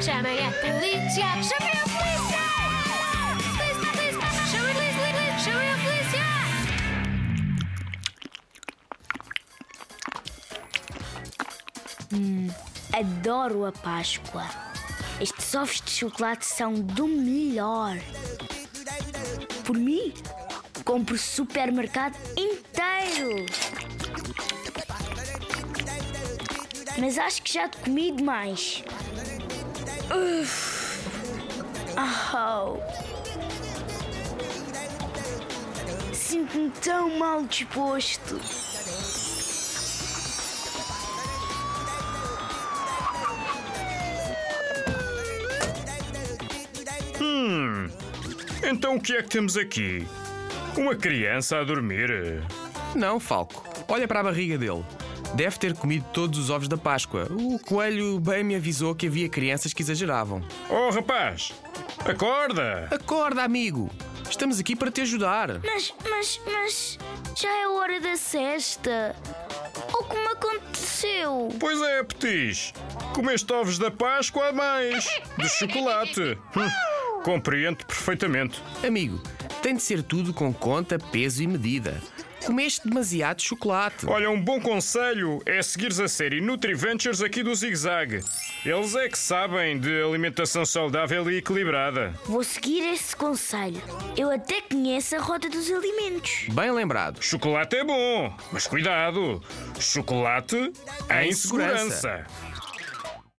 Chamem a polícia! Chamem a polícia! Polícia, polícia! Chamem a polícia! Chamem a polícia! Adoro a Páscoa. Estes ovos de chocolate são do melhor. Por mim, compro supermercado inteiro. Mas acho que já comi demais. Au. Sinto-me tão mal disposto. Então o que é que temos aqui? Uma criança a dormir? Não, Falco. Olha para a barriga dele. Deve ter comido todos os ovos da Páscoa. O coelho bem me avisou que havia crianças que exageravam. Oh, rapaz! Acorda! Acorda, amigo! Estamos aqui para te ajudar. Mas, mas, mas já é hora da cesta. O que me aconteceu? Pois é, Petis. Comeste ovos da Páscoa a mais. De chocolate. Hum, compreendo perfeitamente. Amigo, tem de ser tudo com conta, peso e medida. Comeste demasiado chocolate. Olha, um bom conselho é seguires a série NutriVentures aqui do Zig Zag. Eles é que sabem de alimentação saudável e equilibrada. Vou seguir esse conselho. Eu até conheço a roda dos alimentos. Bem lembrado. Chocolate é bom, mas cuidado! Chocolate em, Em segurança. segurança.